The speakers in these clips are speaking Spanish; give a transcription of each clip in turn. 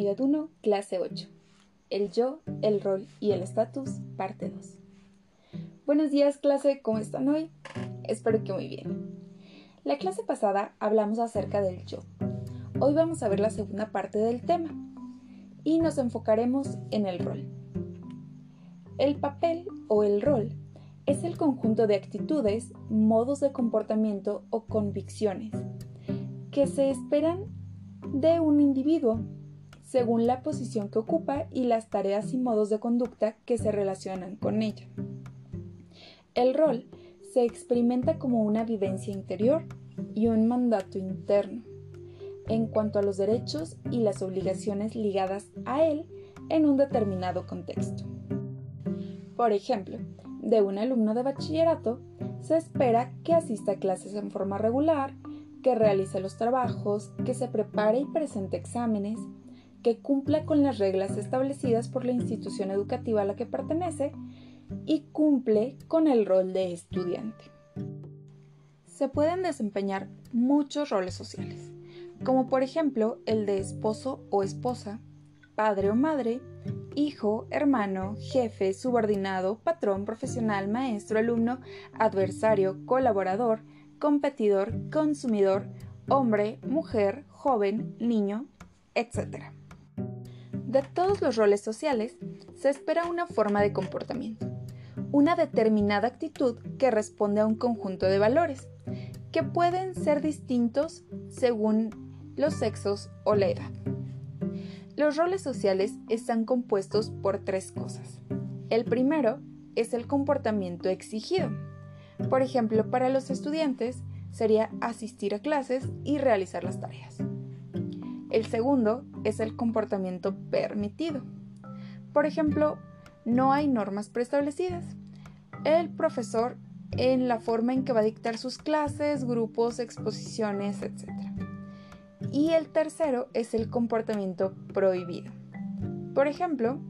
Unidad 1, clase 8. El yo, el rol y el estatus, parte 2. Buenos días clase, ¿cómo están hoy? Espero que muy bien. La clase pasada hablamos acerca del yo. Hoy vamos a ver la segunda parte del tema y nos enfocaremos en el rol. El papel o el rol es el conjunto de actitudes, modos de comportamiento o convicciones que se esperan de un individuo según la posición que ocupa y las tareas y modos de conducta que se relacionan con ella. El rol se experimenta como una vivencia interior y un mandato interno en cuanto a los derechos y las obligaciones ligadas a él en un determinado contexto. Por ejemplo, de un alumno de bachillerato se espera que asista a clases en forma regular, que realice los trabajos, que se prepare y presente exámenes, que cumpla con las reglas establecidas por la institución educativa a la que pertenece y cumple con el rol de estudiante. Se pueden desempeñar muchos roles sociales, como por ejemplo el de esposo o esposa, padre o madre, hijo, hermano, jefe, subordinado, patrón, profesional, maestro, alumno, adversario, colaborador, competidor, consumidor, hombre, mujer, joven, niño, etc. De todos los roles sociales se espera una forma de comportamiento, una determinada actitud que responde a un conjunto de valores, que pueden ser distintos según los sexos o la edad. Los roles sociales están compuestos por tres cosas. El primero es el comportamiento exigido, por ejemplo, para los estudiantes sería asistir a clases y realizar las tareas. El segundo es el comportamiento permitido. Por ejemplo, no hay normas preestablecidas. El profesor en la forma en que va a dictar sus clases, grupos, exposiciones, etc. Y el tercero es el comportamiento prohibido. Por ejemplo,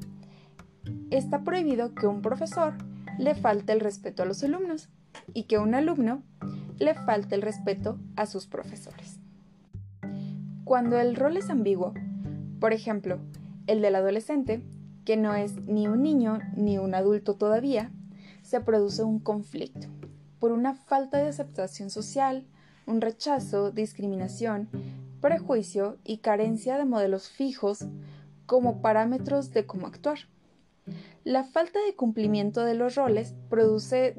está prohibido que un profesor le falte el respeto a los alumnos y que un alumno le falte el respeto a sus profesores. Cuando el rol es ambiguo, por ejemplo, el del adolescente, que no es ni un niño ni un adulto todavía, se produce un conflicto por una falta de aceptación social, un rechazo, discriminación, prejuicio y carencia de modelos fijos como parámetros de cómo actuar. La falta de cumplimiento de los roles produce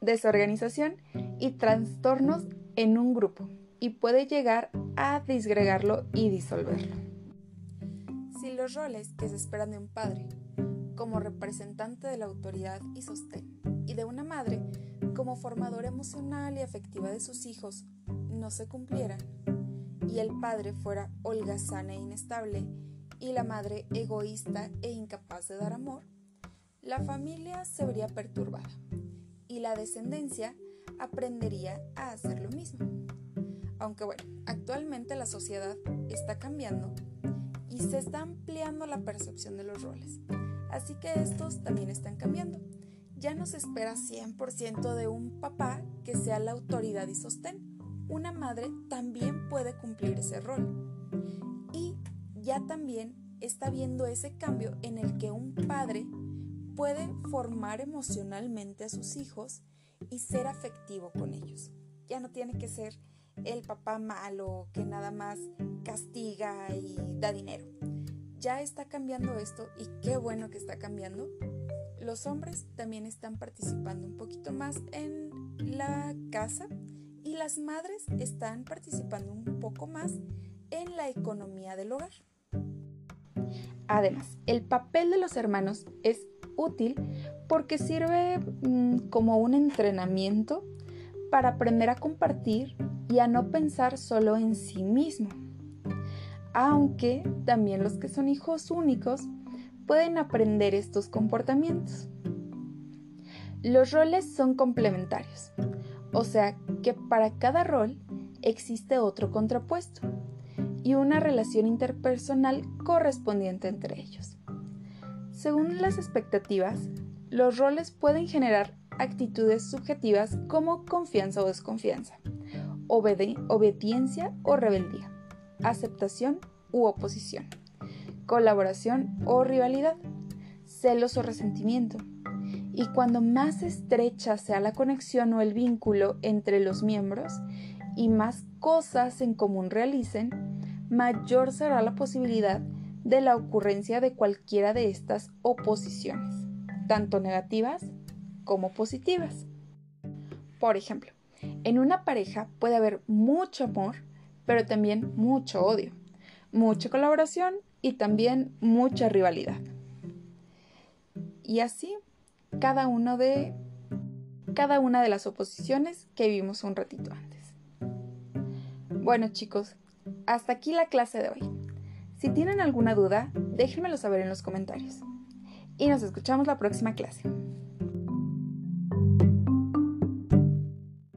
desorganización y trastornos en un grupo y puede llegar a disgregarlo y disolverlo. Si los roles que se esperan de un padre como representante de la autoridad y sostén y de una madre como formadora emocional y afectiva de sus hijos no se cumplieran y el padre fuera holgazana e inestable y la madre egoísta e incapaz de dar amor, la familia se vería perturbada y la descendencia aprendería a hacer lo mismo. Aunque bueno, actualmente la sociedad está cambiando y se está ampliando la percepción de los roles, así que estos también están cambiando. Ya no se espera 100% de un papá que sea la autoridad y sostén. Una madre también puede cumplir ese rol ya también está viendo ese cambio en el que un padre puede formar emocionalmente a sus hijos y ser afectivo con ellos. Ya no tiene que ser el papá malo que nada más castiga y da dinero. Ya está cambiando esto y qué bueno que está cambiando. Los hombres también están participando un poquito más en la casa y las madres están participando un poco más en la economía del hogar. Además, el papel de los hermanos es útil porque sirve mm, como un entrenamiento para aprender a compartir y a no pensar solo en sí mismo. Aunque también los que son hijos únicos pueden aprender estos comportamientos. Los roles son complementarios, o sea que para cada rol existe otro contrapuesto y una relación interpersonal correspondiente entre ellos. Según las expectativas, los roles pueden generar actitudes subjetivas como confianza o desconfianza, obediencia o rebeldía, aceptación u oposición, colaboración o rivalidad, celos o resentimiento. Y cuando más estrecha sea la conexión o el vínculo entre los miembros y más cosas en común realicen, mayor será la posibilidad de la ocurrencia de cualquiera de estas oposiciones, tanto negativas como positivas. Por ejemplo, en una pareja puede haber mucho amor, pero también mucho odio, mucha colaboración y también mucha rivalidad. Y así, cada uno de cada una de las oposiciones que vimos un ratito antes. Bueno, chicos, hasta aquí la clase de hoy. Si tienen alguna duda, déjenmelo saber en los comentarios. Y nos escuchamos la próxima clase.